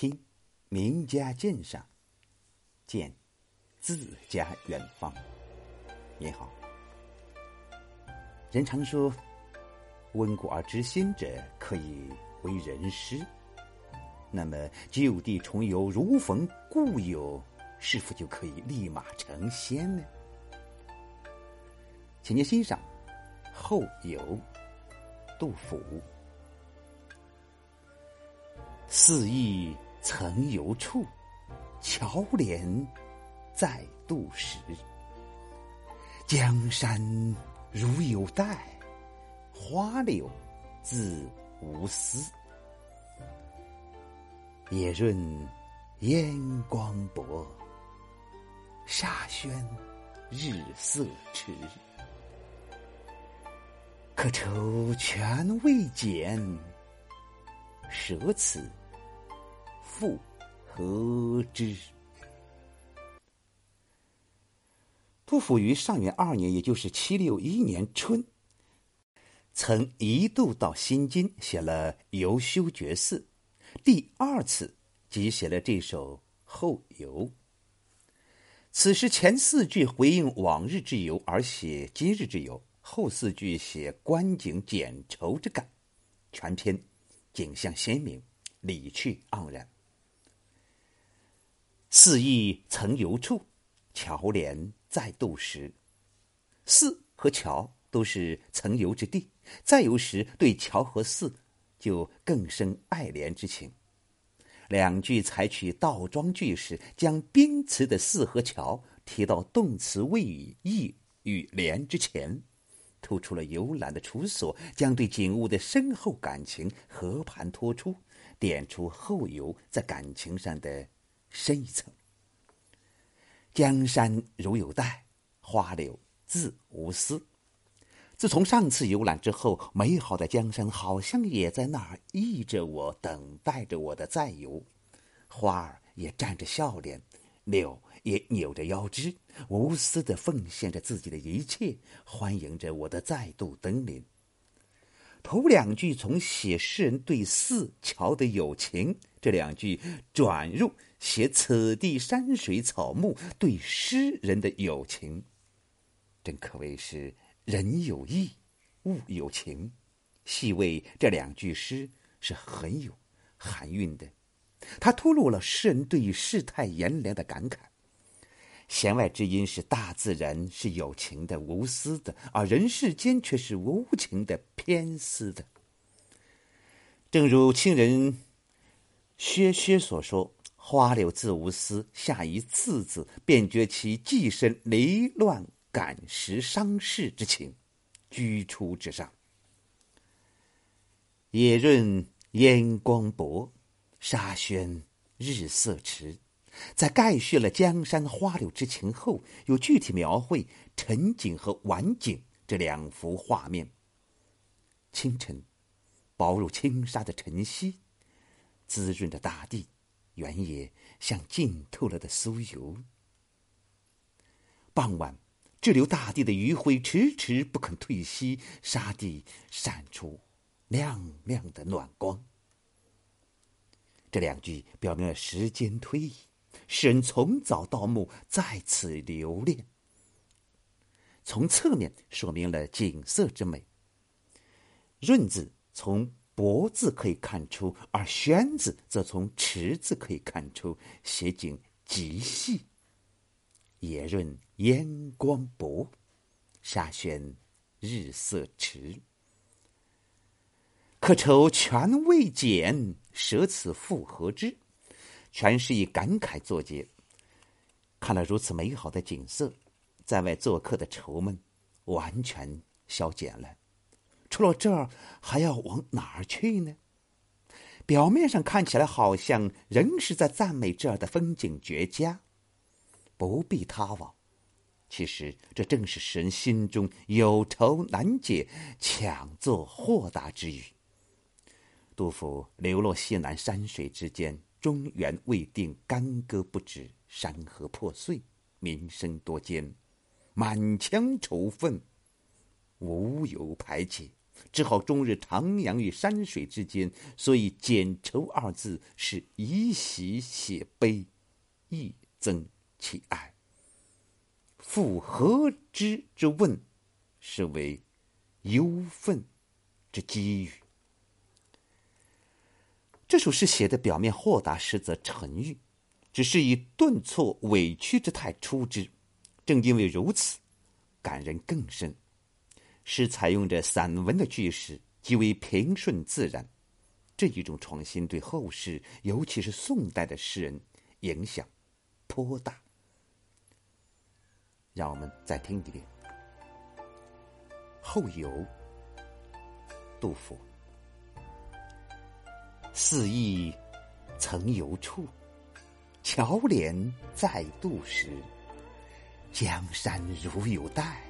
听名家鉴赏，见自家远方。你好，人常说“温故而知新者，可以为人师”。那么旧地重游，如逢故友，是否就可以立马成仙呢？请您欣赏《后游》，杜甫。四意曾游处，乔连在杜时。江山如有待，花柳自无私。夜润烟光薄，沙宣日色迟。可愁全未减，舍此复何之？杜甫于上元二年，也就是七六一年春，曾一度到新津写了《游修觉寺》。第二次即写了这首《后游》。此时前四句回应往日之游而写今日之游，后四句写观景减愁之感，全篇景象鲜明，理趣盎然。四意曾游处，桥连再渡时。寺和桥都是曾游之地，再游时对桥和寺。就更生爱怜之情。两句采取倒装句式，将宾词的“四”和“桥”提到动词谓语“意”与“怜”之前，突出了游览的处所，将对景物的深厚感情和盘托出，点出后游在感情上的深一层。江山如有待，花柳自无私。自从上次游览之后，美好的江山好像也在那儿忆着我，等待着我的再游。花儿也绽着笑脸，柳也扭着腰肢，无私的奉献着自己的一切，欢迎着我的再度登临。头两句从写诗人对寺桥的友情，这两句转入写此地山水草木对诗人的友情，真可谓是。人有意，物有情，细味这两句诗是很有含韵的。它突露了诗人对于世态炎凉的感慨。弦外之音是大自然是有情的、无私的，而人世间却是无情的、偏私的。正如清人薛薛所说：“花柳自无私，下一次字，便觉其寄身离乱。”感时伤世之情，居出之上。野润烟光薄，沙宣日色迟。在概叙了江山花柳之情后，又具体描绘晨景和晚景这两幅画面。清晨，薄如轻纱的晨曦，滋润着大地，原野像浸透了的酥油。傍晚。滞留大地的余晖迟迟不肯退息，沙地闪出亮亮的暖光。这两句表明了时间推移，诗人从早到暮在此留恋。从侧面说明了景色之美。润字从薄字可以看出，而宣字则从迟字可以看出，写景极细。野润烟光薄，沙宣日色迟。可愁全未减，舍此复何之？全是以感慨作结。看了如此美好的景色，在外做客的愁闷完全消减了。除了这儿，还要往哪儿去呢？表面上看起来好像仍是在赞美这儿的风景绝佳。不必他往，其实这正是诗人心中有愁难解、强作豁达之语。杜甫流落西南山水之间，中原未定，干戈不止，山河破碎，民生多艰，满腔愁愤，无有排解，只好终日徜徉于山水之间，所以“剪愁”二字是以喜写悲，亦增其爱。复何之之问，是为忧愤之机语。这首诗写的表面豁达，实则沉郁，只是以顿挫委屈之态出之。正因为如此，感人更深。诗采用着散文的句式，极为平顺自然。这一种创新对后世，尤其是宋代的诗人影响颇大。让我们再听一遍《后游》，杜甫。四意曾游处，桥怜在度时。江山如有待，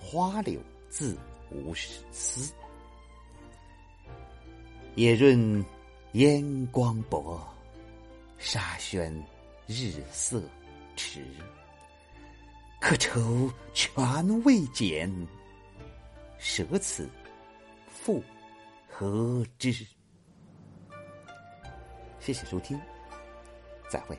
花柳自无私。野润烟光薄，沙宣日色迟。可愁全未减，舍此复何之？谢谢收听，再会。